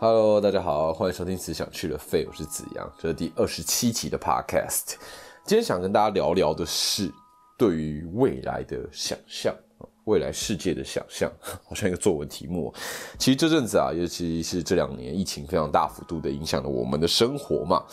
Hello，大家好，欢迎收听《只想去了废》，我是子阳，这是第二十七集的 Podcast。今天想跟大家聊聊的是对于未来的想象，未来世界的想象，好像一个作文题目。其实这阵子啊，尤其是这两年，疫情非常大幅度的影响了我们的生活嘛。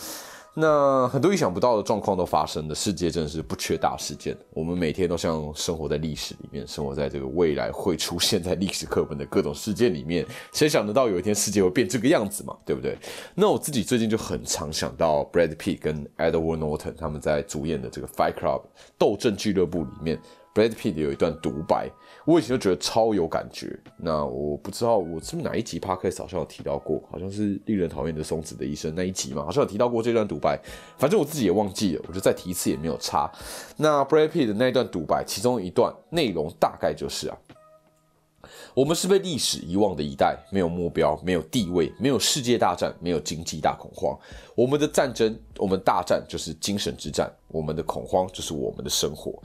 那很多意想不到的状况都发生了，世界真的是不缺大事件。我们每天都像生活在历史里面，生活在这个未来会出现在历史课本的各种事件里面。谁想得到有一天世界会变这个样子嘛？对不对？那我自己最近就很常想到 Brad Pitt 跟 Edward Norton 他们在主演的这个 Fight Club 斗阵俱乐部里面。Brad Pitt 有一段独白，我以前就觉得超有感觉。那我不知道我是不是哪一集 p o d c a s 好像有提到过，好像是令人讨厌的松子的医生那一集嘛，好像有提到过这段独白。反正我自己也忘记了，我就再提一次也没有差。那 Brad Pitt 的那一段独白，其中一段内容大概就是啊，我们是被历史遗忘的一代，没有目标，没有地位，没有世界大战，没有经济大恐慌。我们的战争，我们大战就是精神之战，我们的恐慌就是我们的生活。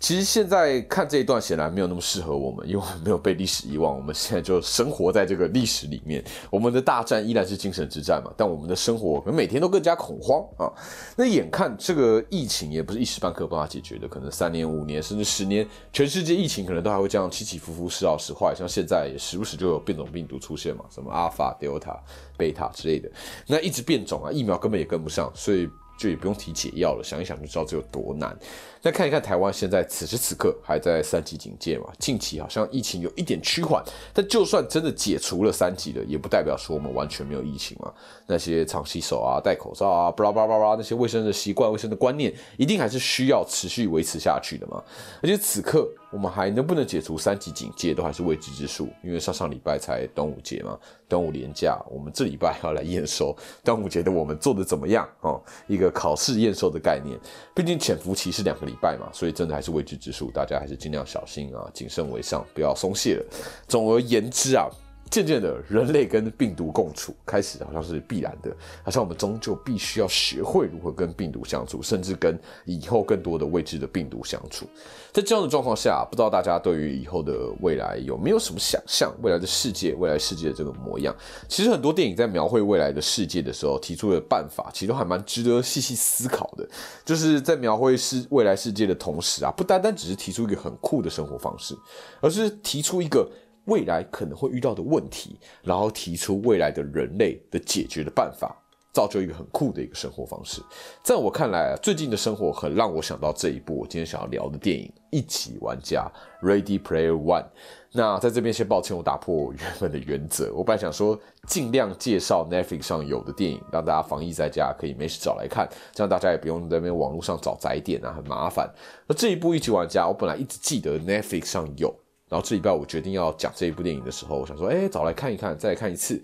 其实现在看这一段，显然没有那么适合我们，因为我们没有被历史遗忘。我们现在就生活在这个历史里面。我们的大战依然是精神之战嘛，但我们的生活可能每天都更加恐慌啊。那眼看这个疫情也不是一时半刻办法解决的，可能三年、五年甚至十年，全世界疫情可能都还会这样起起伏伏、时好时坏。像现在也时不时就有变种病毒出现嘛，什么阿尔法、德尔塔、贝塔之类的，那一直变种啊，疫苗根本也跟不上，所以。就也不用提解药了，想一想就知道这有多难。再看一看台湾现在此时此刻还在三级警戒嘛？近期好像疫情有一点趋缓，但就算真的解除了三级的，也不代表说我们完全没有疫情嘛。那些常洗手啊、戴口罩啊、巴拉巴拉巴拉那些卫生的习惯、卫生的观念，一定还是需要持续维持下去的嘛。而且此刻。我们还能不能解除三级警戒，都还是未知之数。因为上上礼拜才端午节嘛，端午连假，我们这礼拜要来验收端午节的我们做的怎么样哦？一个考试验收的概念，毕竟潜伏期是两个礼拜嘛，所以真的还是未知之数，大家还是尽量小心啊，谨慎为上，不要松懈了。总而言之啊。渐渐的，人类跟病毒共处开始好像是必然的，好像我们终究必须要学会如何跟病毒相处，甚至跟以后更多的未知的病毒相处。在这样的状况下，不知道大家对于以后的未来有没有什么想象？未来的世界，未来世界的这个模样，其实很多电影在描绘未来的世界的时候提出的办法，其实都还蛮值得细细思考的。就是在描绘世未来世界的同时啊，不单单只是提出一个很酷的生活方式，而是提出一个。未来可能会遇到的问题，然后提出未来的人类的解决的办法，造就一个很酷的一个生活方式。在我看来啊，最近的生活很让我想到这一部我今天想要聊的电影《一起玩家》（Ready Player One）。那在这边先抱歉，我打破我原本的原则。我本来想说尽量介绍 Netflix 上有的电影，让大家防疫在家可以没事找来看，这样大家也不用在那边网络上找载点啊，很麻烦。那这一部《一起玩家》，我本来一直记得 Netflix 上有。然后这礼拜我决定要讲这一部电影的时候，我想说，哎，找来看一看，再来看一次。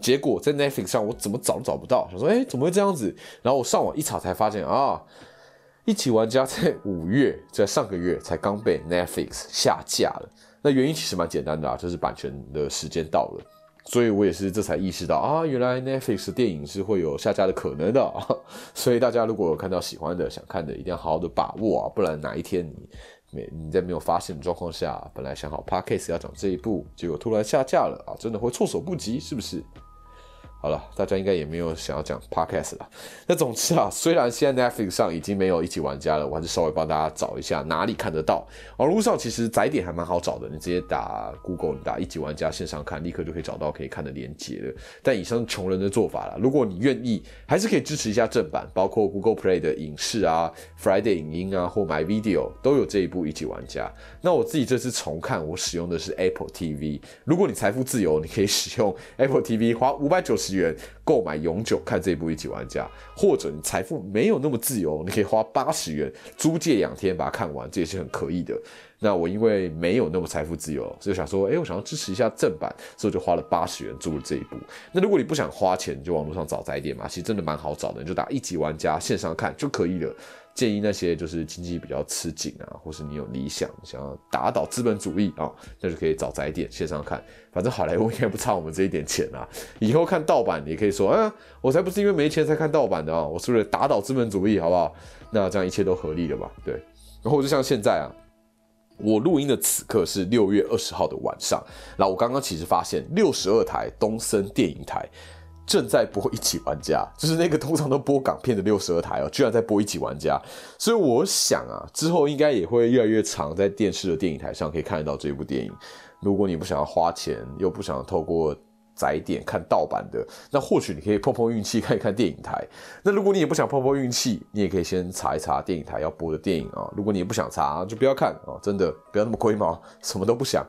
结果在 Netflix 上我怎么找都找不到，想说，哎，怎么会这样子？然后我上网一查才发现啊，一起玩家在五月，在上个月才刚被 Netflix 下架了。那原因其实蛮简单的啊，就是版权的时间到了。所以我也是这才意识到啊，原来 Netflix 电影是会有下架的可能的。所以大家如果有看到喜欢的、想看的，一定要好好的把握啊，不然哪一天你。没你在没有发现的状况下，本来想好 Parkcase 要讲这一步，结果突然下架了啊，真的会措手不及，是不是？好了，大家应该也没有想要讲 podcast 了。那总之啊，虽然现在 Netflix 上已经没有一起玩家了，我还是稍微帮大家找一下哪里看得到。网络上其实载点还蛮好找的，你直接打 Google，你打一起玩家线上看，立刻就可以找到可以看的连接了。但以上穷人的做法了，如果你愿意，还是可以支持一下正版，包括 Google Play 的影视啊、Friday 影音啊或 My Video 都有这一部一起玩家。那我自己这次重看，我使用的是 Apple TV。如果你财富自由，你可以使用 Apple TV，花五百九十。元购买永久看这一部一级玩家，或者你财富没有那么自由，你可以花八十元租借两天把它看完，这也是很可以的。那我因为没有那么财富自由，所以想说，哎，我想要支持一下正版，所以就花了八十元租了这一部。那如果你不想花钱，你就网络上找载点嘛，其实真的蛮好找的，你就打一级玩家线上看就可以了。建议那些就是经济比较吃紧啊，或是你有理想想要打倒资本主义啊，那就可以找载点线上看。反正好莱坞应该不差我们这一点钱啊。以后看盗版，你可以说，啊，我才不是因为没钱才看盗版的啊，我是为了打倒资本主义，好不好？那这样一切都合理了吧？对。然后就像现在啊。我录音的此刻是六月二十号的晚上，然后我刚刚其实发现六十二台东森电影台正在播《一起玩家》，就是那个通常都播港片的六十二台哦，居然在播《一起玩家》，所以我想啊，之后应该也会越来越长在电视的电影台上可以看得到这部电影。如果你不想要花钱，又不想透过窄点看盗版的，那或许你可以碰碰运气看一看电影台。那如果你也不想碰碰运气，你也可以先查一查电影台要播的电影啊。如果你也不想查，就不要看啊，真的不要那么龟毛，什么都不想。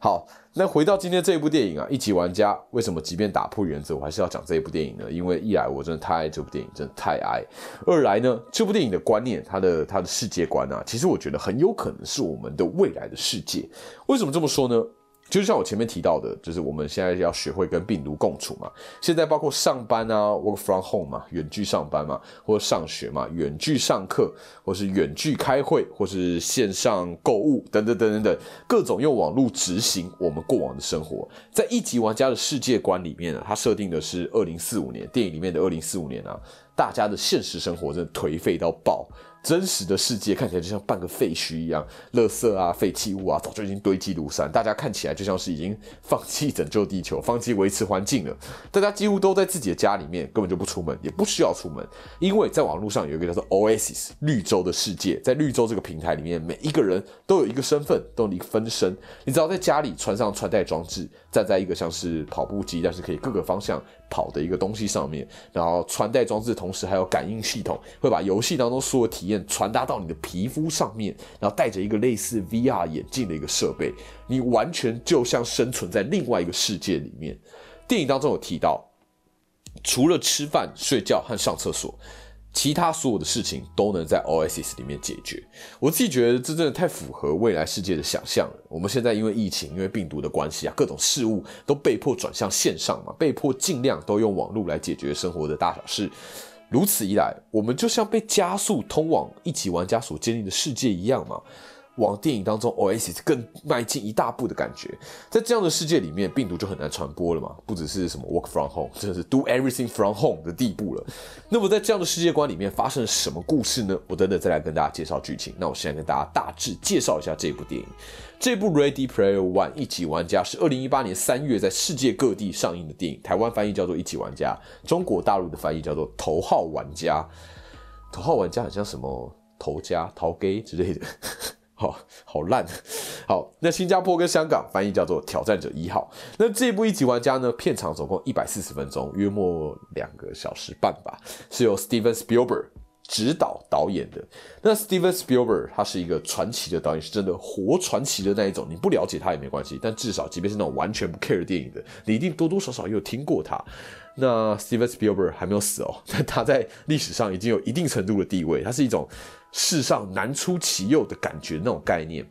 好，那回到今天这一部电影啊，《一级玩家》为什么即便打破原则，我还是要讲这一部电影呢？因为一来我真的太爱这部电影，真的太爱；二来呢，这部电影的观念，它的它的世界观啊，其实我觉得很有可能是我们的未来的世界。为什么这么说呢？就像我前面提到的，就是我们现在要学会跟病毒共处嘛。现在包括上班啊，work from home 嘛，远距上班嘛，或者上学嘛，远距上课，或是远距开会，或是线上购物等等等等等，各种用网络执行我们过往的生活。在一级玩家的世界观里面呢，它设定的是二零四五年，电影里面的二零四五年啊，大家的现实生活真的颓废到爆。真实的世界看起来就像半个废墟一样，垃圾啊、废弃物啊，早就已经堆积如山。大家看起来就像是已经放弃拯救地球、放弃维持环境了。大家几乎都在自己的家里面，根本就不出门，也不需要出门，因为在网络上有一个叫做 Oasis 绿洲的世界。在绿洲这个平台里面，每一个人都有一个身份，都有一个分身。你只要在家里穿上穿戴装置，站在一个像是跑步机，但是可以各个方向。跑的一个东西上面，然后穿戴装置同时还有感应系统，会把游戏当中所有体验传达到你的皮肤上面，然后带着一个类似 VR 眼镜的一个设备，你完全就像生存在另外一个世界里面。电影当中有提到，除了吃饭、睡觉和上厕所。其他所有的事情都能在 Oasis 里面解决。我自己觉得这真的太符合未来世界的想象了。我们现在因为疫情、因为病毒的关系啊，各种事物都被迫转向线上嘛，被迫尽量都用网络来解决生活的大小事。如此一来，我们就像被加速通往一级玩家所建立的世界一样嘛。往电影当中 Oasis 更迈进一大步的感觉，在这样的世界里面，病毒就很难传播了嘛，不只是什么 work from home，真的是 do everything from home 的地步了。那么在这样的世界观里面发生了什么故事呢？我等等再来跟大家介绍剧情。那我现在跟大家大致介绍一下这部电影。这部 Ready Player One 一级玩家是二零一八年三月在世界各地上映的电影，台湾翻译叫做一级玩家，中国大陆的翻译叫做头号玩家。头号玩家很像什么头家、头 gay 之类的。好好烂，好，那新加坡跟香港翻译叫做《挑战者一号》。那这部一级玩家呢，片长总共一百四十分钟，约莫两个小时半吧，是由 Steven Spielberg 指导导演的。那 Steven Spielberg 他是一个传奇的导演，是真的活传奇的那一种。你不了解他也没关系，但至少即便是那种完全不 care 电影的，你一定多多少少也有听过他。那 Steven Spielberg 还没有死哦，但他在历史上已经有一定程度的地位，他是一种。世上难出其右的感觉，那种概念，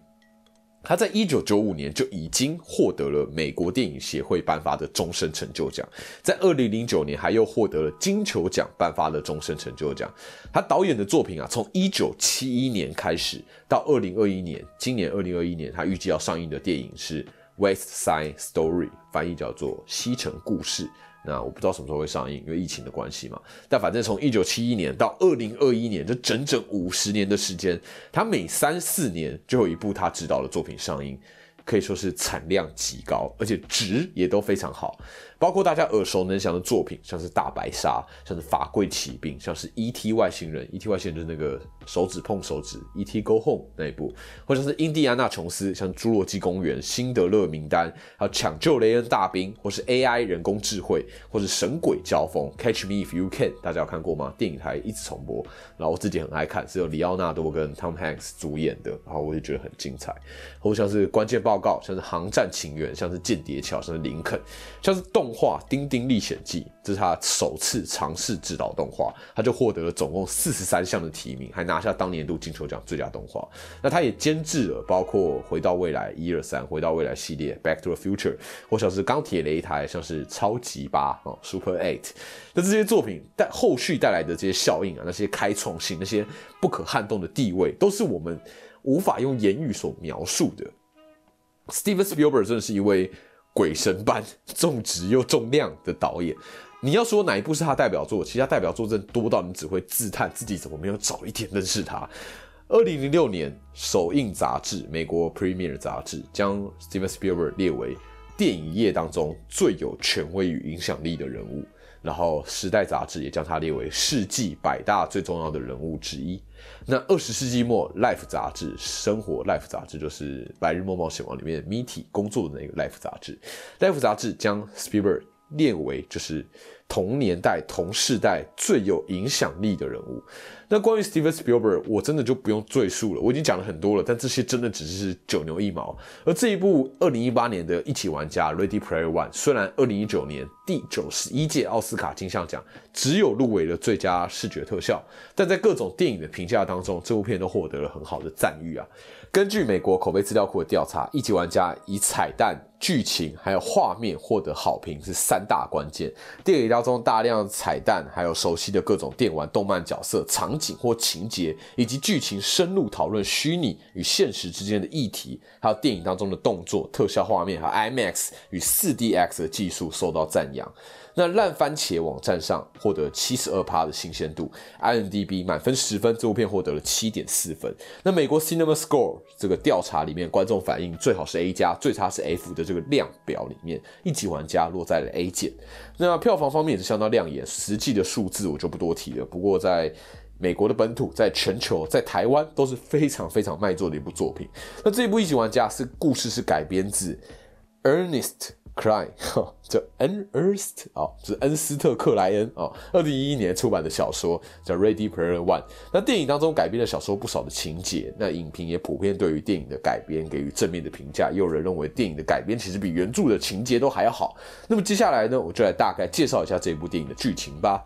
他在一九九五年就已经获得了美国电影协会颁发的终身成就奖，在二零零九年还又获得了金球奖颁发的终身成就奖。他导演的作品啊，从一九七一年开始到二零二一年，今年二零二一年他预计要上映的电影是《West Side Story》，翻译叫做《西城故事》。那我不知道什么时候会上映，因为疫情的关系嘛。但反正从一九七一年到二零二一年，这整整五十年的时间，他每三四年就有一部他指导的作品上映，可以说是产量极高，而且值也都非常好。包括大家耳熟能详的作品，像是大白鲨，像是法柜骑兵，像是 E.T. 外星人，E.T. 外星人就是那个手指碰手指，E.T. Go Home 那一部，或者是印第安纳琼斯，像侏罗纪公园、辛德勒名单，还有抢救雷恩大兵，或是 A.I. 人工智慧，或是神鬼交锋，Catch Me If You Can，大家有看过吗？电影台一直重播，然后我自己很爱看，是由里奥纳多跟 Tom Hanks 主演的，然后我就觉得很精彩。或像是关键报告，像是航战情缘，像是间谍桥，像是林肯，像是动。动画《丁丁历险记》，这是他首次尝试指导动画，他就获得了总共四十三项的提名，还拿下当年度金球奖最佳动画。那他也监制了包括《回到未来》一二三，《回到未来》系列，《Back to the Future》，或像是钢铁擂台，像是超级八哦，Super Eight。那这些作品带后续带来的这些效应啊，那些开创性，那些不可撼动的地位，都是我们无法用言语所描述的。Steven Spielberg 真的是一位。鬼神般 重质又重量的导演，你要说哪一部是他代表作？其他代表作真多到你只会自叹自己怎么没有早一点认识他。二零零六年首映杂志《美国 Premier》杂志将 Steven Spielberg 列为电影业当中最有权威与影响力的人物。然后，《时代》杂志也将他列为世纪百大最重要的人物之一。那二十世纪末，《Life》杂志，生活，《Life》杂志就是《白日梦冒险王》里面 Mitty 工作的那个《Life》杂志，《Life》杂志将 Spielberg 列为就是同年代、同世代最有影响力的人物。那关于 Steven Spielberg，我真的就不用赘述了，我已经讲了很多了。但这些真的只是九牛一毛。而这一部二零一八年的一起玩家 Ready Player One，虽然二零一九年第九十一届奥斯卡金像奖只有入围了最佳视觉特效，但在各种电影的评价当中，这部片都获得了很好的赞誉啊。根据美国口碑资料库的调查，一级玩家以彩蛋、剧情还有画面获得好评是三大关键。电影当中大量彩蛋，还有熟悉的各种电玩、动漫角色、场景或情节，以及剧情深入讨论虚拟与现实之间的议题，还有电影当中的动作、特效画面，和 IMAX 与 4DX 的技术受到赞扬。那烂番茄网站上获得七十二趴的新鲜度，IMDB 满分十分，这部片获得了七点四分。那美国 Cinema Score 这个调查里面，观众反映最好是 A 加，最差是 F 的这个量表里面，一级玩家落在了 A 减。那票房方面也是相当亮眼，实际的数字我就不多提了。不过在美国的本土，在全球，在台湾都是非常非常卖座的一部作品。那这一部一级玩家是故事是改编自 Ernest。Cry，叫 N. Ernst 哦，是恩斯特·克莱恩哦，二零一一年出版的小说叫《Ready Player One》。那电影当中改编了小说不少的情节，那影评也普遍对于电影的改编给予正面的评价。也有人认为电影的改编其实比原著的情节都还要好。那么接下来呢，我就来大概介绍一下这部电影的剧情吧。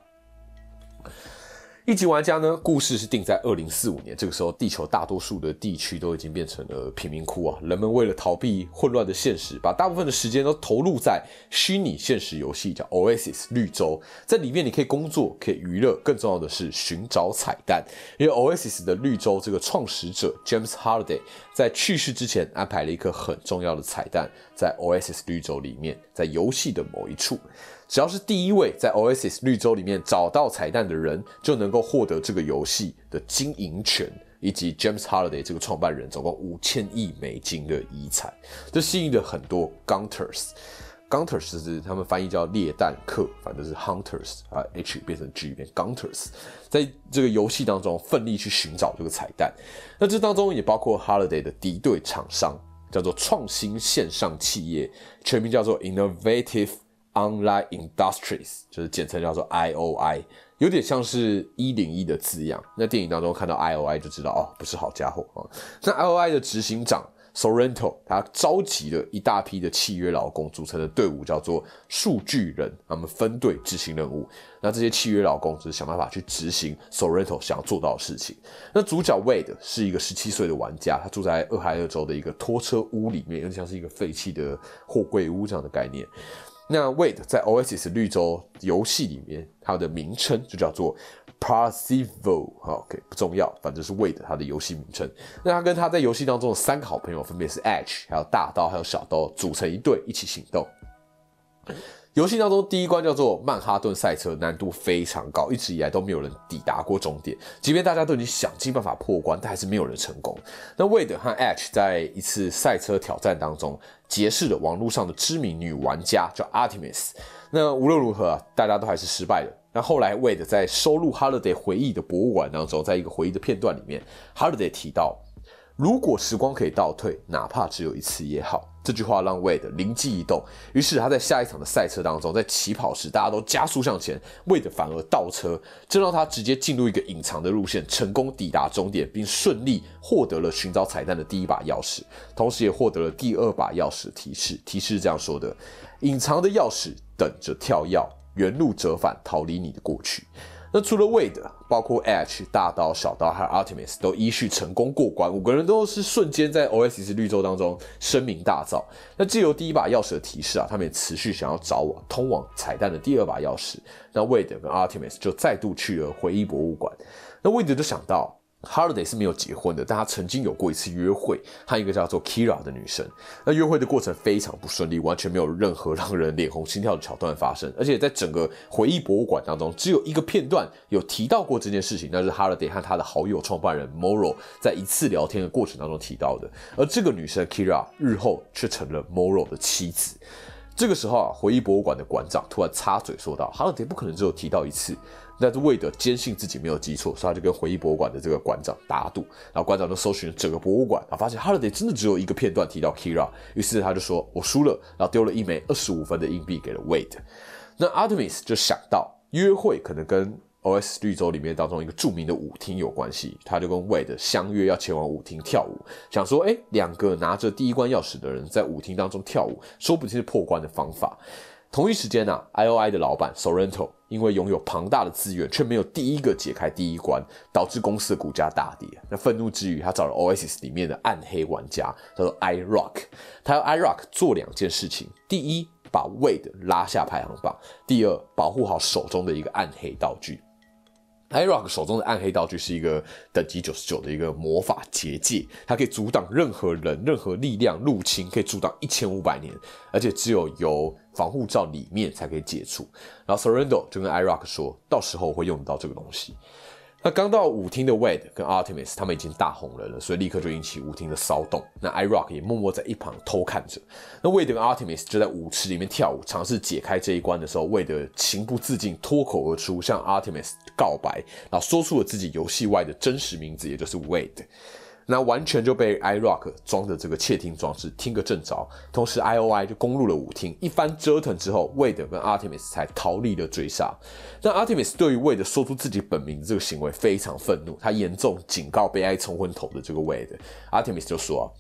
一级玩家呢？故事是定在二零四五年，这个时候地球大多数的地区都已经变成了贫民窟啊！人们为了逃避混乱的现实，把大部分的时间都投入在虚拟现实游戏，叫 Oasis 绿洲，在里面你可以工作，可以娱乐，更重要的是寻找彩蛋。因为 Oasis 的绿洲这个创始者 James Holiday 在去世之前安排了一颗很重要的彩蛋，在 Oasis 绿洲里面，在游戏的某一处。只要是第一位在 Oasis 绿洲里面找到彩蛋的人，就能够获得这个游戏的经营权，以及 James Holiday 这个创办人总共五千亿美金的遗产。这吸引了很多 Gunters，Gunters 是他们翻译叫猎弹客，反正是 Hunters 啊，H 变成 G 变 Gunters，在这个游戏当中奋力去寻找这个彩蛋。那这当中也包括 Holiday 的敌对厂商，叫做创新线上企业，全名叫做 Innovative。Online Industries 就是简称叫做 IOI，有点像是一零一的字样。那电影当中看到 IOI 就知道哦，不是好家伙啊。那 IOI 的执行长 Sorrento 他召集了一大批的契约劳工组成的队伍，叫做数据人，他们分队执行任务。那这些契约劳工就是想办法去执行 Sorrento 想要做到的事情。那主角 Wade 是一个十七岁的玩家，他住在俄亥俄州的一个拖车屋里面，有点像是一个废弃的货柜屋这样的概念。那 Wade 在 OSIS 绿洲游戏里面，它的名称就叫做 p a r s i v o OK，不重要，反正是 Wade 它的游戏名称。那他跟他在游戏当中的三个好朋友，分别是 Edge，还有大刀，还有小刀，组成一队一起行动。游戏当中第一关叫做曼哈顿赛车，难度非常高，一直以来都没有人抵达过终点。即便大家都已经想尽办法破关，但还是没有人成功。那 Wade 和 Edge 在一次赛车挑战当中，结识了网络上的知名女玩家叫 Artemis。那无论如何，大家都还是失败了。那后来 Wade 在收录 Holiday 回忆的博物馆当中，在一个回忆的片段里面，Holiday 提到。如果时光可以倒退，哪怕只有一次也好。这句话让 Wade 灵机一动，于是他在下一场的赛车当中，在起跑时大家都加速向前，Wade 反而倒车，这让他直接进入一个隐藏的路线，成功抵达终点，并顺利获得了寻找彩蛋的第一把钥匙，同时也获得了第二把钥匙提示。提示是这样说的：隐藏的钥匙等着跳跃，原路折返，逃离你的过去。那除了 Wade，包括 H 大刀、小刀还有 Artemis 都依序成功过关，五个人都是瞬间在 Oasis 绿洲当中声名大噪。那借由第一把钥匙的提示啊，他们也持续想要找往通往彩蛋的第二把钥匙。那 Wade 跟 Artemis 就再度去了回忆博物馆。那 Wade 就想到，Holiday 是没有结婚的，但他曾经有过一次约会，和一个叫做 Kira 的女生。那约会的过程非常不顺利，完全没有任何让人脸红心跳的桥段发生。而且在整个回忆博物馆当中，只有一个片段有提到过这件事情，那是 Holiday 和他的好友创办人 Moro 在一次聊天的过程当中提到的。而这个女生 Kira 日后却成了 Moro 的妻子。这个时候啊，回忆博物馆的馆长突然插嘴说道：“Holiday 不可能只有提到一次。”但是魏德坚信自己没有记错，所以他就跟回忆博物馆的这个馆长打赌，然后馆长就搜寻了整个博物馆，然后发现 Holiday 真的只有一个片段提到 Kira，于是他就说：“我输了。”然后丢了一枚二十五分的硬币给了 Wade。那 Artemis 就想到约会可能跟 OS 绿洲里面当中一个著名的舞厅有关系，他就跟 Wade 相约要前往舞厅跳舞，想说：“哎，两个拿着第一关钥匙的人在舞厅当中跳舞，说不定是破关的方法。”同一时间呢，IOI 的老板 Sorrento 因为拥有庞大的资源，却没有第一个解开第一关，导致公司的股价大跌。那愤怒之余，他找了 Oasis 里面的暗黑玩家，叫做 iRock。他要 iRock 做两件事情：第一，把 Wade 拉下排行榜；第二，保护好手中的一个暗黑道具。iRock 手中的暗黑道具是一个等级九十九的一个魔法结界，它可以阻挡任何人、任何力量入侵，可以阻挡一千五百年，而且只有由防护罩里面才可以解除。然后 Sorrento 就跟 iRock 说，到时候会用到这个东西。那刚到舞厅的 Wade 跟 Artemis 他们已经大红人了，所以立刻就引起舞厅的骚动。那 i r o c 也默默在一旁偷看着。那 Wade 跟 Artemis 就在舞池里面跳舞，尝试解开这一关的时候，Wade 情不自禁脱口而出向 Artemis 告白，然后说出了自己游戏外的真实名字，也就是 Wade。那完全就被 iRock 装的这个窃听装置听个正着，同时 IOI 就攻入了舞厅，一番折腾之后，Wade 跟 Artemis 才逃离了追杀。那 Artemis 对于 Wade 说出自己本名这个行为非常愤怒，他严重警告被爱冲昏头的这个 Wade。Artemis 就说：“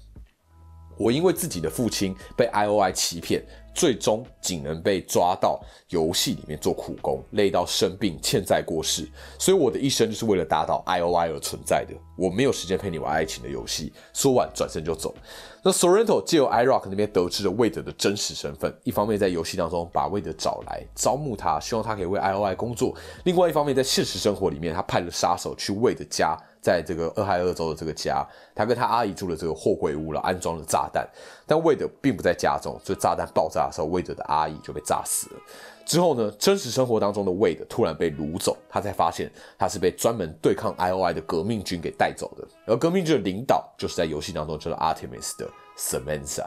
我因为自己的父亲被 IOI 欺骗。”最终仅能被抓到游戏里面做苦工，累到生病欠债过世，所以我的一生就是为了打倒 IOI 而存在的。我没有时间陪你玩爱情的游戏。说完转身就走。那 Sorrento 借由 iRock 那边得知了魏德的真实身份，一方面在游戏当中把魏德找来招募他，希望他可以为 IOI 工作；另外一方面在现实生活里面，他派了杀手去魏德家。在这个俄亥俄州的这个家，他跟他阿姨住的这个货柜屋了，安装了炸弹。但魏德并不在家中，所以炸弹爆炸的时候，魏德的阿姨就被炸死了。之后呢，真实生活当中的魏德突然被掳走，他才发现他是被专门对抗 IOI 的革命军给带走的。而革命军的领导就是在游戏当中叫做 Artemis 的 Samantha。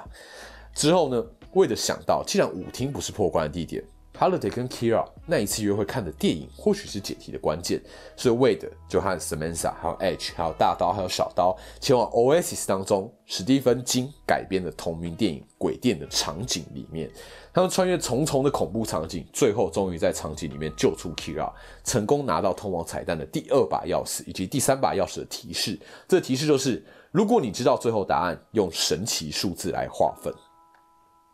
之后呢，魏德想到，既然舞厅不是破关的地点。Holiday 跟 Kira 那一次约会看的电影，或许是解题的关键。所以 Wade 就和 Samantha、还有 H、还有大刀、还有小刀前往 Oasis 当中史蒂芬金改编的同名电影《鬼店》的场景里面。他们穿越重重的恐怖场景，最后终于在场景里面救出 Kira，成功拿到通往彩蛋的第二把钥匙以及第三把钥匙的提示。这提示就是：如果你知道最后答案，用神奇数字来划分。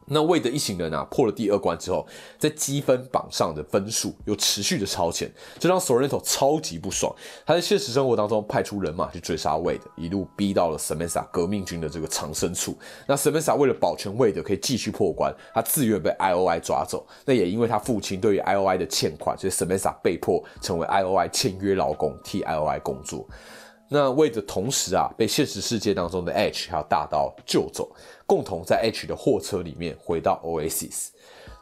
那魏德一行人啊，破了第二关之后，在积分榜上的分数又持续的超前，这让 Sorrento 超级不爽。他在现实生活当中派出人马去追杀魏德，一路逼到了 Samantha 革命军的这个藏身处。那 Samantha 为了保全魏德可以继续破关，他自愿被 IOI 抓走。那也因为他父亲对于 IOI 的欠款，所以 Samantha 被迫成为 IOI 签约劳工，替 IOI 工作。那为的同时啊，被现实世界当中的 H 还有大刀救走，共同在 H 的货车里面回到 Oasis。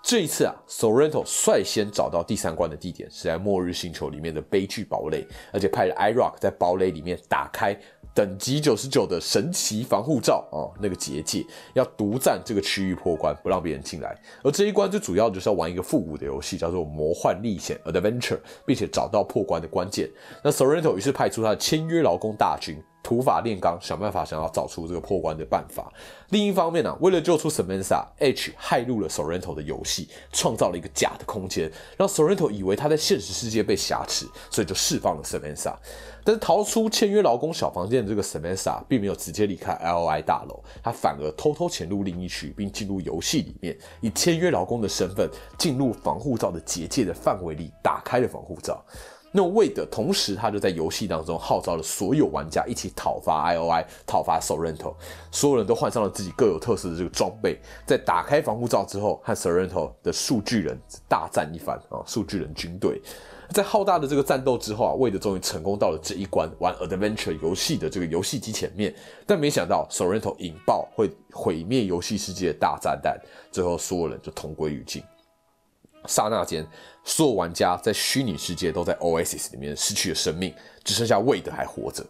这一次啊，Sorrento 率先找到第三关的地点是在末日星球里面的悲剧堡垒，而且派了 iRock 在堡垒里面打开。等级九十九的神奇防护罩啊，那个结界要独占这个区域破关，不让别人进来。而这一关最主要就是要玩一个复古的游戏，叫做《魔幻历险》（Adventure），并且找到破关的关键。那 Sorrento 于是派出他的签约劳工大军。土法炼钢，想办法想要找出这个破关的办法。另一方面呢，为了救出 Samantha，H 害入了 Sorrento 的游戏，创造了一个假的空间，让 Sorrento 以为他在现实世界被挟持，所以就释放了 Samantha。但是逃出签约劳工小房间的这个 Samantha 并没有直接离开 LI 大楼，他反而偷偷潜入另一区，并进入游戏里面，以签约劳工的身份进入防护罩的结界的范围里，打开了防护罩。那为的同时，他就在游戏当中号召了所有玩家一起讨伐 IOI，讨伐 Sorrento。所有人都换上了自己各有特色的这个装备，在打开防护罩之后，和 Sorrento 的数据人大战一番啊！数据人军队。在浩大的这个战斗之后啊，魏德终于成功到了这一关玩 Adventure 游戏的这个游戏机前面，但没想到 Sorrento 引爆会毁灭游戏世界的大炸弹，最后所有人就同归于尽。刹那间，所有玩家在虚拟世界都在 Oasis 里面失去了生命，只剩下魏德还活着。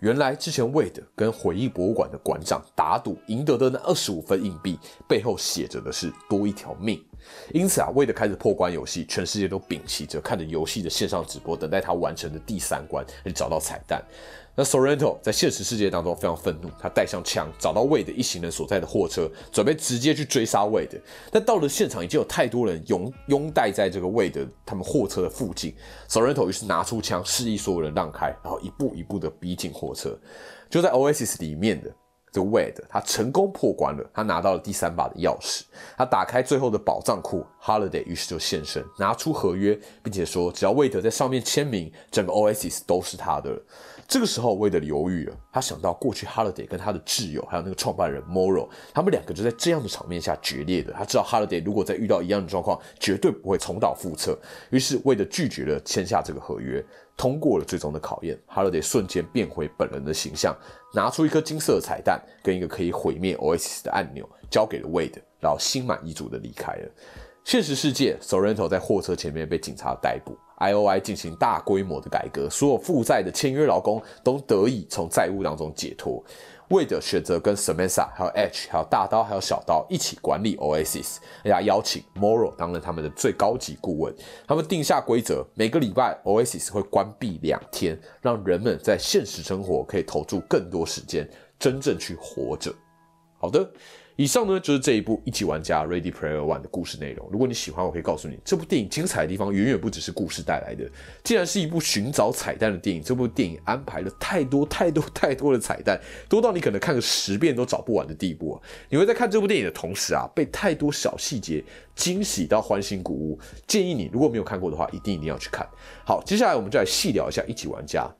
原来之前魏德跟回忆博物馆的馆长打赌赢得的那二十五分硬币背后写着的是多一条命。因此啊，魏德开始破关游戏，全世界都屏息着看着游戏的线上直播，等待他完成的第三关，找到彩蛋。那 Sorrento 在现实世界当中非常愤怒，他带上枪，找到魏德一行人所在的货车，准备直接去追杀魏德。但到了现场，已经有太多人拥拥戴在这个魏德他们货车的附近。Sorrento 于是拿出枪，示意所有人让开，然后一步一步的逼近货车。就在 Oasis 里面的这个 Wade，他成功破关了，他拿到了第三把的钥匙。他打开最后的宝藏库，Holiday 于是就现身，拿出合约，并且说，只要魏德在上面签名，整个 Oasis 都是他的。这个时候，魏德犹豫了。他想到过去 Holiday 跟他的挚友，还有那个创办人 Morrow，他们两个就在这样的场面下决裂的。他知道 Holiday 如果再遇到一样的状况，绝对不会重蹈覆辙。于是，魏德拒绝了签下这个合约，通过了最终的考验。Holiday 瞬间变回本人的形象，拿出一颗金色的彩蛋跟一个可以毁灭 OS 的按钮，交给了魏德，然后心满意足的离开了。现实世界，Sorento 在货车前面被警察逮捕，IOI 进行大规模的改革，所有负债的签约劳工都得以从债务当中解脱。为的选择跟 Samantha、还有 H、还有大刀、还有小刀一起管理 Oasis，而且邀请 Morrow 当了他们的最高级顾问。他们定下规则，每个礼拜 Oasis 会关闭两天，让人们在现实生活可以投注更多时间，真正去活着。好的。以上呢就是这一部一级玩家 Ready Player One 的故事内容。如果你喜欢，我可以告诉你，这部电影精彩的地方远远不只是故事带来的。既然是一部寻找彩蛋的电影，这部电影安排了太多太多太多的彩蛋，多到你可能看个十遍都找不完的地步。你会在看这部电影的同时啊，被太多小细节惊喜到欢欣鼓舞。建议你如果没有看过的话，一定一定要去看。好，接下来我们就来细聊一下一级玩家。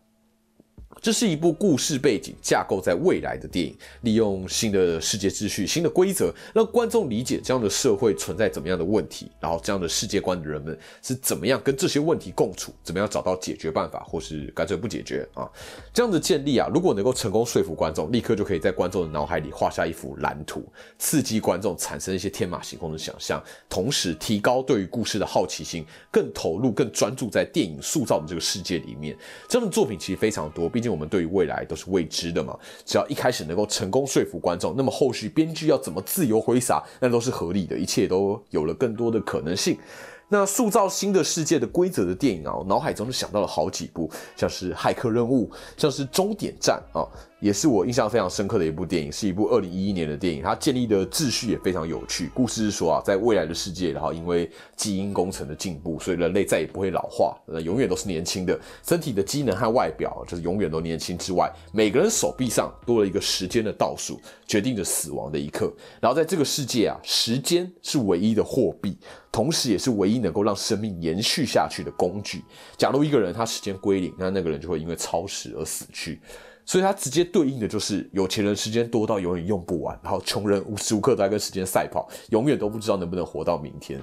这是一部故事背景架构在未来的电影，利用新的世界秩序、新的规则，让观众理解这样的社会存在怎么样的问题，然后这样的世界观的人们是怎么样跟这些问题共处，怎么样找到解决办法，或是干脆不解决啊？这样的建立啊，如果能够成功说服观众，立刻就可以在观众的脑海里画下一幅蓝图，刺激观众产生一些天马行空的想象，同时提高对于故事的好奇心，更投入、更专注在电影塑造的这个世界里面。这样的作品其实非常多，毕竟。我们对于未来都是未知的嘛，只要一开始能够成功说服观众，那么后续编剧要怎么自由挥洒，那都是合理的，一切都有了更多的可能性。那塑造新的世界的规则的电影啊，脑海中就想到了好几部，像是《骇客任务》，像是《终点站》啊。也是我印象非常深刻的一部电影，是一部二零一一年的电影。它建立的秩序也非常有趣。故事是说啊，在未来的世界，然后因为基因工程的进步，所以人类再也不会老化，呃，永远都是年轻的。身体的机能和外表就是永远都年轻之外，每个人手臂上多了一个时间的倒数，决定着死亡的一刻。然后在这个世界啊，时间是唯一的货币，同时也是唯一能够让生命延续下去的工具。假如一个人他时间归零，那那个人就会因为超时而死去。所以它直接对应的就是有钱人时间多到永远用不完，然后穷人无时无刻都在跟时间赛跑，永远都不知道能不能活到明天。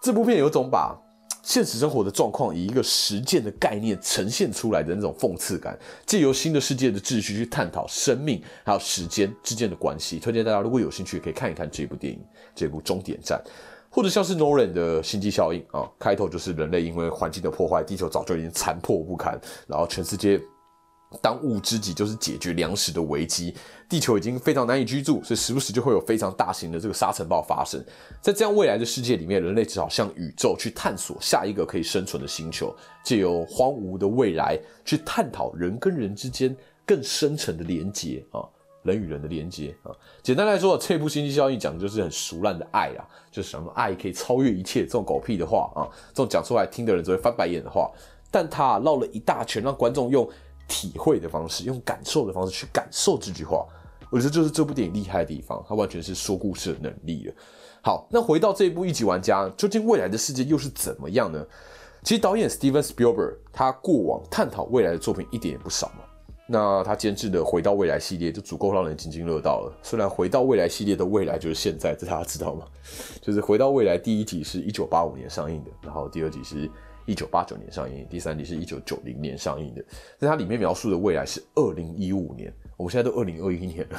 这部片有种把 现实生活的状况以一个实践的概念呈现出来的那种讽刺感，借由新的世界的秩序去探讨生命还有时间之间的关系。推荐大家如果有兴趣可以看一看这部电影，这部《终点站》，或者像是 Nolan 的《星际效应》啊，开头就是人类因为环境的破坏，地球早就已经残破不堪，然后全世界。当务之急就是解决粮食的危机，地球已经非常难以居住，所以时不时就会有非常大型的这个沙尘暴发生。在这样未来的世界里面，人类只好向宇宙去探索下一个可以生存的星球，借由荒芜的未来去探讨人跟人之间更深层的连接啊，人与人的连接啊。简单来说，这部《星际效应》讲的就是很熟烂的爱啊，就是什么爱可以超越一切这种狗屁的话啊，这种讲出来听的人只会翻白眼的话，但他绕了一大圈，让观众用。体会的方式，用感受的方式去感受这句话，我觉得就是这部电影厉害的地方，它完全是说故事的能力了。好，那回到这一部一级玩家，究竟未来的世界又是怎么样呢？其实导演 Steven Spielberg 他过往探讨未来的作品一点也不少嘛。那他监制的《回到未来》系列就足够让人津津乐道了。虽然《回到未来》系列的未来就是现在，这大家知道吗？就是《回到未来》第一集是一九八五年上映的，然后第二集是。一九八九年上映，第三集是一九九零年上映的。在它里面描述的未来是二零一五年，我们现在都二零二一年了，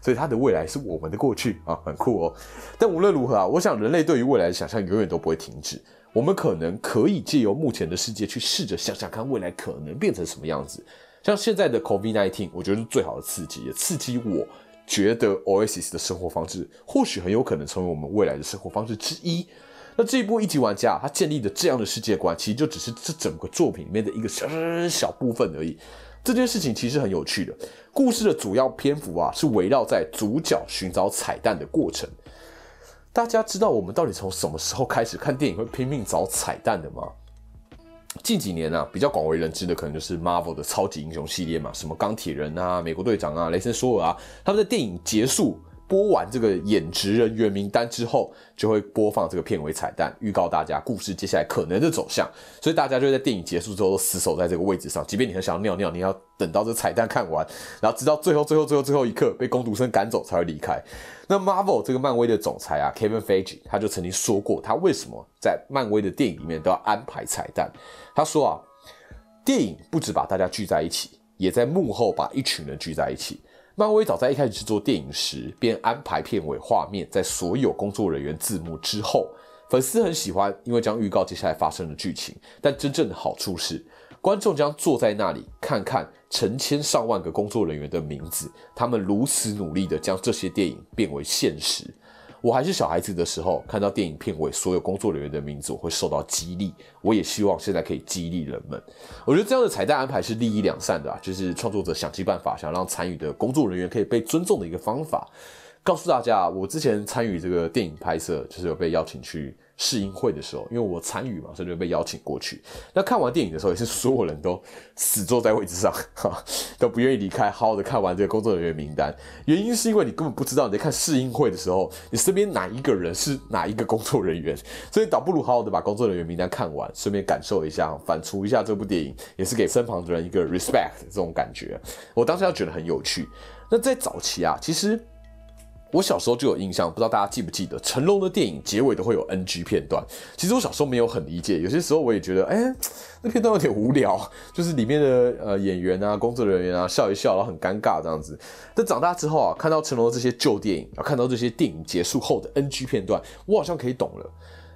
所以它的未来是我们的过去啊，很酷哦。但无论如何啊，我想人类对于未来的想象永远都不会停止。我们可能可以借由目前的世界去试着想想看未来可能变成什么样子。像现在的 COVID-19，我觉得是最好的刺激，也刺激我觉得 Oasis 的生活方式或许很有可能成为我们未来的生活方式之一。那这一部一级玩家他建立的这样的世界观，其实就只是这整个作品里面的一个小小部分而已。这件事情其实很有趣的，故事的主要篇幅啊是围绕在主角寻找彩蛋的过程。大家知道我们到底从什么时候开始看电影会拼命找彩蛋的吗？近几年啊，比较广为人知的可能就是 Marvel 的超级英雄系列嘛，什么钢铁人啊、美国队长啊、雷神索尔啊，他们在电影结束。播完这个演职人员名单之后，就会播放这个片尾彩蛋，预告大家故事接下来可能的走向。所以大家就在电影结束之后都死守在这个位置上，即便你很想要尿尿，你要等到这彩蛋看完，然后直到最后、最后、最后、最后一刻被工读生赶走才会离开。那 Marvel 这个漫威的总裁啊，Kevin Feige，他就曾经说过，他为什么在漫威的电影里面都要安排彩蛋。他说啊，电影不止把大家聚在一起，也在幕后把一群人聚在一起。漫威早在一开始制作电影时，便安排片尾画面在所有工作人员字幕之后。粉丝很喜欢，因为将预告接下来发生的剧情。但真正的好处是，观众将坐在那里看看成千上万个工作人员的名字，他们如此努力地将这些电影变为现实。我还是小孩子的时候，看到电影片尾所有工作人员的名字，我会受到激励。我也希望现在可以激励人们。我觉得这样的彩蛋安排是利益两善的啊，就是创作者想尽办法想让参与的工作人员可以被尊重的一个方法。告诉大家，我之前参与这个电影拍摄，就是有被邀请去。试映会的时候，因为我参与嘛，所以就被邀请过去。那看完电影的时候，也是所有人都死坐在位置上，哈，都不愿意离开，好好的看完这个工作人员名单。原因是因为你根本不知道你在看试映会的时候，你身边哪一个人是哪一个工作人员，所以倒不如好好的把工作人员名单看完，顺便感受一下，反刍一下这部电影，也是给身旁的人一个 respect 这种感觉。我当时要觉得很有趣。那在早期啊，其实。我小时候就有印象，不知道大家记不记得成龙的电影结尾都会有 NG 片段。其实我小时候没有很理解，有些时候我也觉得，哎，那片段有点无聊，就是里面的呃演员啊、工作人员啊笑一笑，然后很尴尬这样子。但长大之后啊，看到成龙的这些旧电影，啊，看到这些电影结束后的 NG 片段，我好像可以懂了。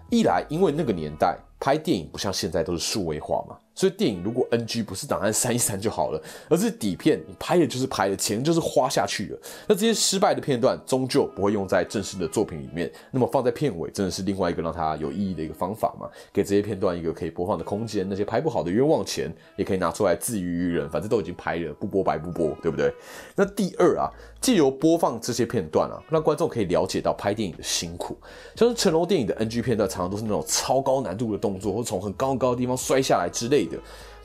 一来，因为那个年代拍电影不像现在都是数位化嘛。所以电影如果 NG 不是档案删一删就好了，而是底片你拍的就是拍的，钱就是花下去了。那这些失败的片段终究不会用在正式的作品里面，那么放在片尾真的是另外一个让它有意义的一个方法嘛？给这些片段一个可以播放的空间，那些拍不好的冤枉钱也可以拿出来自娱于人，反正都已经拍了，不播白不播，对不对？那第二啊，借由播放这些片段啊，让观众可以了解到拍电影的辛苦。像是成龙电影的 NG 片段，常常都是那种超高难度的动作，或从很高很高的地方摔下来之类的。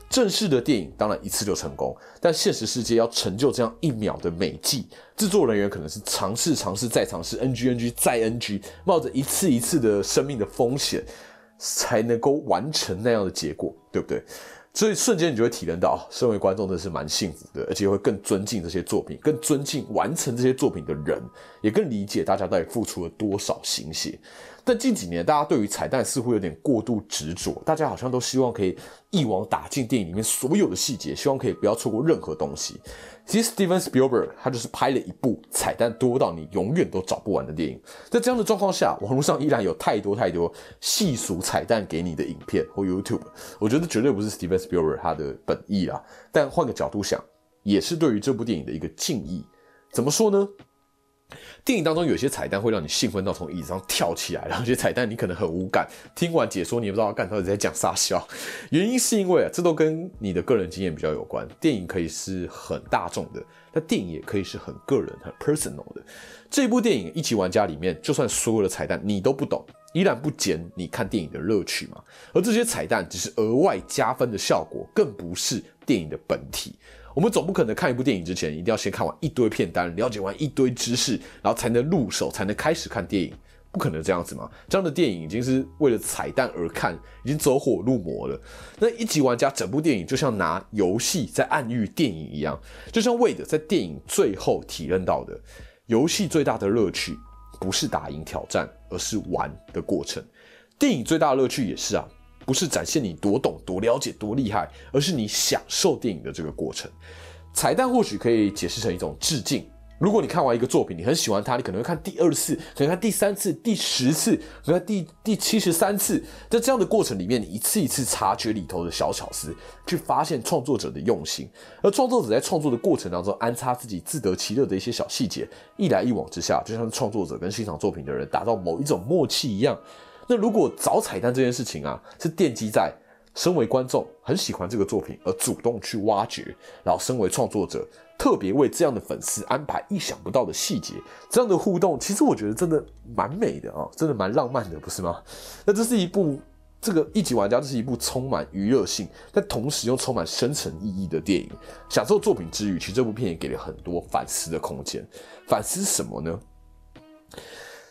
正式的电影当然一次就成功，但现实世界要成就这样一秒的美技，制作人员可能是尝试、尝试再尝试，NG、NG 再 NG，冒着一次一次的生命的风险，才能够完成那样的结果，对不对？所以瞬间你就会体验到，身为观众真的是蛮幸福的，而且会更尊敬这些作品，更尊敬完成这些作品的人，也更理解大家到底付出了多少心血。但近几年，大家对于彩蛋似乎有点过度执着，大家好像都希望可以一网打尽电影里面所有的细节，希望可以不要错过任何东西。其实 Steven Spielberg 他就是拍了一部彩蛋多到你永远都找不完的电影。在这样的状况下，网络上依然有太多太多细数彩蛋给你的影片或 YouTube，我觉得绝对不是 Steven Spielberg 他的本意啊。但换个角度想，也是对于这部电影的一个敬意。怎么说呢？电影当中有些彩蛋会让你兴奋到从椅子上跳起来，然后有些彩蛋你可能很无感，听完解说你也不知道干到底在讲啥笑。原因是因为啊，这都跟你的个人经验比较有关。电影可以是很大众的，但电影也可以是很个人、很 personal 的。这部电影《一级玩家》里面，就算所有的彩蛋你都不懂，依然不减你看电影的乐趣嘛。而这些彩蛋只是额外加分的效果，更不是电影的本体。我们总不可能看一部电影之前，一定要先看完一堆片单，了解完一堆知识，然后才能入手，才能开始看电影，不可能这样子嘛？这样的电影已经是为了彩蛋而看，已经走火入魔了。那一级玩家整部电影就像拿游戏在暗喻电影一样，就像魏德在电影最后体认到的，游戏最大的乐趣不是打赢挑战，而是玩的过程。电影最大的乐趣也是啊。不是展现你多懂、多了解、多厉害，而是你享受电影的这个过程。彩蛋或许可以解释成一种致敬。如果你看完一个作品，你很喜欢它，你可能会看第二次，可能看第三次、第十次，可能第第七十三次。在这样的过程里面，你一次一次察觉里头的小巧思，去发现创作者的用心。而创作者在创作的过程当中，安插自己自得其乐的一些小细节，一来一往之下，就像是创作者跟欣赏作品的人达到某一种默契一样。那如果找彩蛋这件事情啊，是奠基在。身为观众很喜欢这个作品而主动去挖掘，然后身为创作者特别为这样的粉丝安排意想不到的细节，这样的互动其实我觉得真的蛮美的啊，真的蛮浪漫的，不是吗？那这是一部这个一级玩家，这是一部充满娱乐性，但同时又充满深层意义的电影。享受作品之余，其实这部片也给了很多反思的空间。反思什么呢？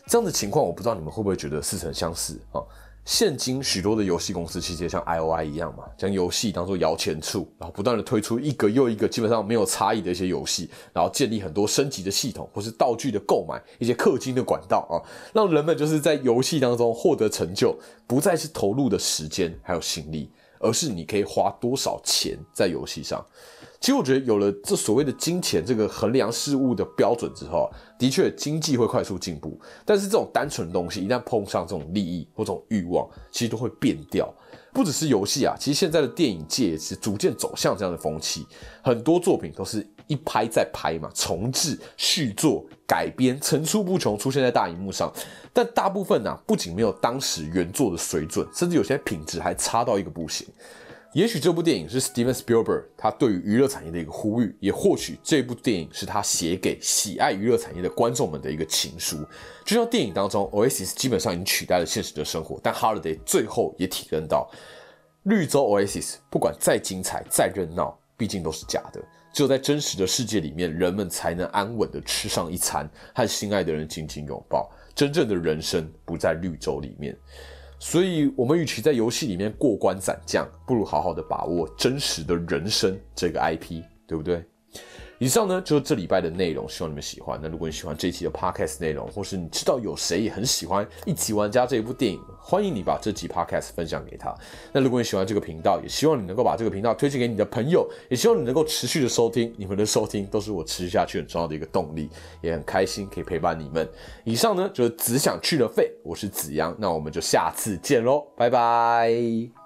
这样的情况，我不知道你们会不会觉得似曾相识啊？现今许多的游戏公司其实也像 I O I 一样嘛，将游戏当做摇钱树，然后不断的推出一个又一个基本上没有差异的一些游戏，然后建立很多升级的系统，或是道具的购买，一些氪金的管道啊，让人们就是在游戏当中获得成就，不再是投入的时间还有心力，而是你可以花多少钱在游戏上。其实我觉得有了这所谓的金钱这个衡量事物的标准之后，的确经济会快速进步。但是这种单纯的东西一旦碰上这种利益或这种欲望，其实都会变掉。不只是游戏啊，其实现在的电影界也是逐渐走向这样的风气。很多作品都是一拍再拍嘛，重置、续作、改编层出不穷，出现在大荧幕上。但大部分呢，不仅没有当时原作的水准，甚至有些品质还差到一个不行。也许这部电影是 Steven Spielberg 他对于娱乐产业的一个呼吁，也或许这部电影是他写给喜爱娱乐产业的观众们的一个情书。就像电影当中，Oasis 基本上已经取代了现实的生活，但 Holiday 最后也体认到，绿洲 Oasis 不管再精彩、再热闹，毕竟都是假的。只有在真实的世界里面，人们才能安稳的吃上一餐，和心爱的人紧紧拥抱。真正的人生不在绿洲里面。所以，我们与其在游戏里面过关斩将，不如好好的把握真实的人生这个 IP，对不对？以上呢就是这礼拜的内容，希望你们喜欢。那如果你喜欢这一期的 podcast 内容，或是你知道有谁也很喜欢《一起玩家》这一部电影，欢迎你把这集 podcast 分享给他。那如果你喜欢这个频道，也希望你能够把这个频道推荐给你的朋友，也希望你能够持续的收听。你们的收听都是我持续下去很重要的一个动力，也很开心可以陪伴你们。以上呢就是只想去了费，我是子阳，那我们就下次见喽，拜拜。